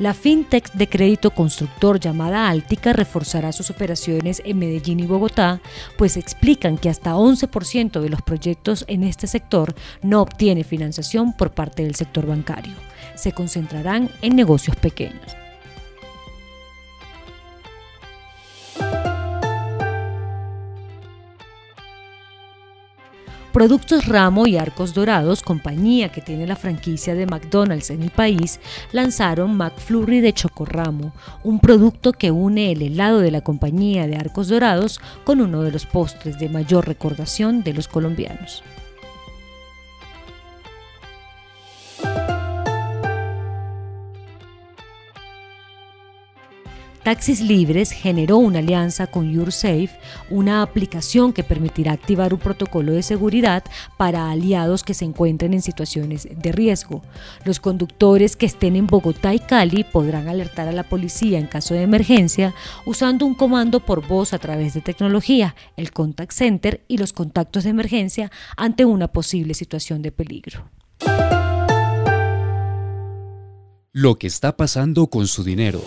La fintech de crédito constructor llamada Altica reforzará sus operaciones en Medellín y Bogotá, pues explican que hasta 11% de los proyectos en este sector no obtiene financiación por parte del sector bancario. Se concentrarán en negocios pequeños. Productos Ramo y Arcos Dorados, compañía que tiene la franquicia de McDonald's en el país, lanzaron McFlurry de Chocorramo, un producto que une el helado de la compañía de Arcos Dorados con uno de los postres de mayor recordación de los colombianos. Taxis Libres generó una alianza con YourSafe, una aplicación que permitirá activar un protocolo de seguridad para aliados que se encuentren en situaciones de riesgo. Los conductores que estén en Bogotá y Cali podrán alertar a la policía en caso de emergencia usando un comando por voz a través de tecnología, el contact center y los contactos de emergencia ante una posible situación de peligro. Lo que está pasando con su dinero.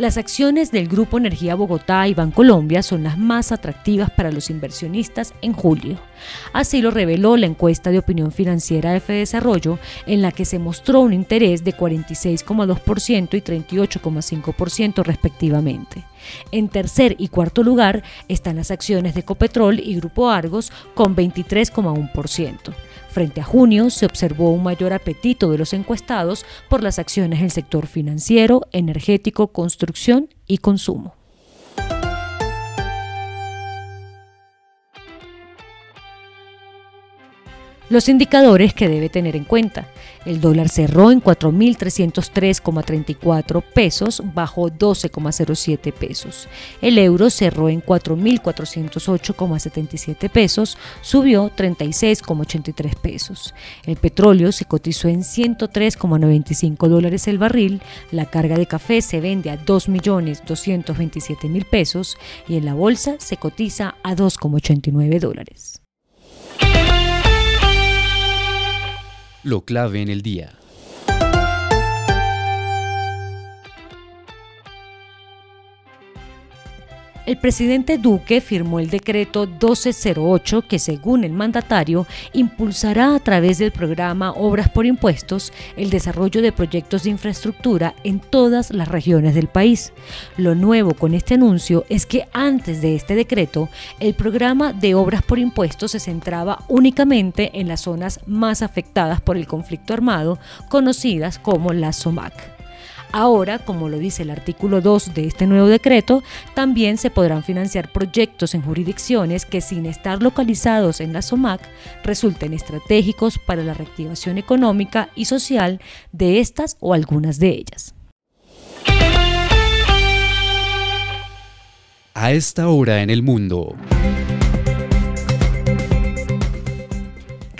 Las acciones del Grupo Energía Bogotá y Bancolombia son las más atractivas para los inversionistas en julio. Así lo reveló la encuesta de opinión financiera de Desarrollo, en la que se mostró un interés de 46,2% y 38,5% respectivamente. En tercer y cuarto lugar están las acciones de Copetrol y Grupo Argos con 23,1%. Frente a junio se observó un mayor apetito de los encuestados por las acciones del sector financiero, energético, construcción y consumo. Los indicadores que debe tener en cuenta. El dólar cerró en 4.303,34 pesos, bajó 12,07 pesos. El euro cerró en 4.408,77 pesos, subió 36,83 pesos. El petróleo se cotizó en 103,95 dólares el barril. La carga de café se vende a 2.227.000 pesos y en la bolsa se cotiza a 2,89 dólares. Lo clave en el día. El presidente Duque firmó el decreto 1208 que, según el mandatario, impulsará a través del programa Obras por Impuestos el desarrollo de proyectos de infraestructura en todas las regiones del país. Lo nuevo con este anuncio es que antes de este decreto, el programa de Obras por Impuestos se centraba únicamente en las zonas más afectadas por el conflicto armado, conocidas como la SOMAC. Ahora, como lo dice el artículo 2 de este nuevo decreto, también se podrán financiar proyectos en jurisdicciones que sin estar localizados en la SOMAC resulten estratégicos para la reactivación económica y social de estas o algunas de ellas. A esta hora en el mundo.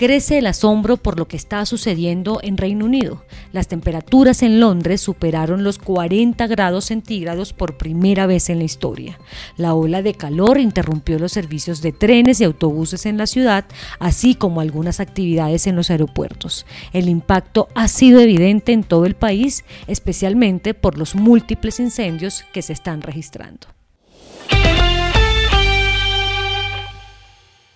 Crece el asombro por lo que está sucediendo en Reino Unido. Las temperaturas en Londres superaron los 40 grados centígrados por primera vez en la historia. La ola de calor interrumpió los servicios de trenes y autobuses en la ciudad, así como algunas actividades en los aeropuertos. El impacto ha sido evidente en todo el país, especialmente por los múltiples incendios que se están registrando.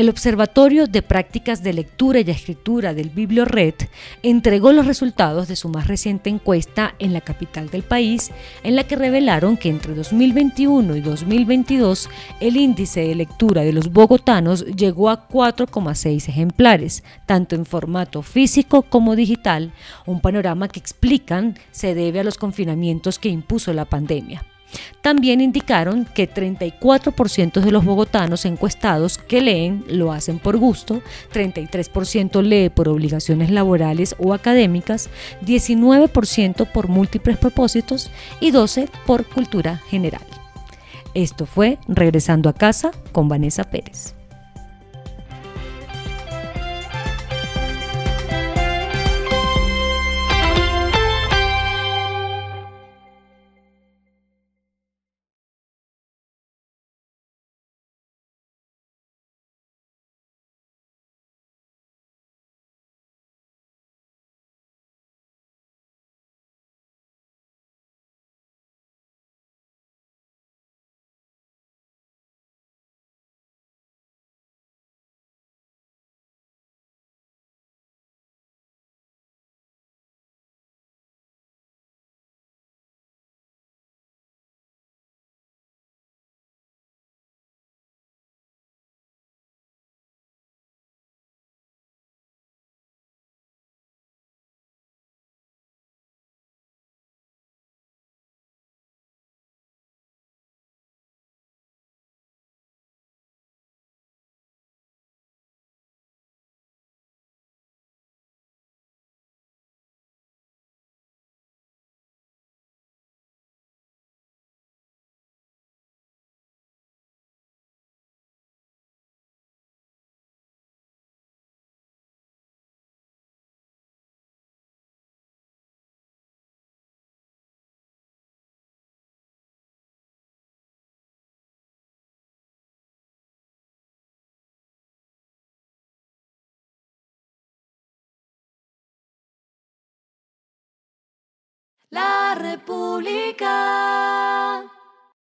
El Observatorio de Prácticas de Lectura y Escritura del Bibliored entregó los resultados de su más reciente encuesta en la capital del país, en la que revelaron que entre 2021 y 2022 el índice de lectura de los bogotanos llegó a 4,6 ejemplares, tanto en formato físico como digital, un panorama que explican se debe a los confinamientos que impuso la pandemia. También indicaron que 34% de los bogotanos encuestados que leen lo hacen por gusto, 33% lee por obligaciones laborales o académicas, 19% por múltiples propósitos y 12% por cultura general. Esto fue Regresando a casa con Vanessa Pérez. La República.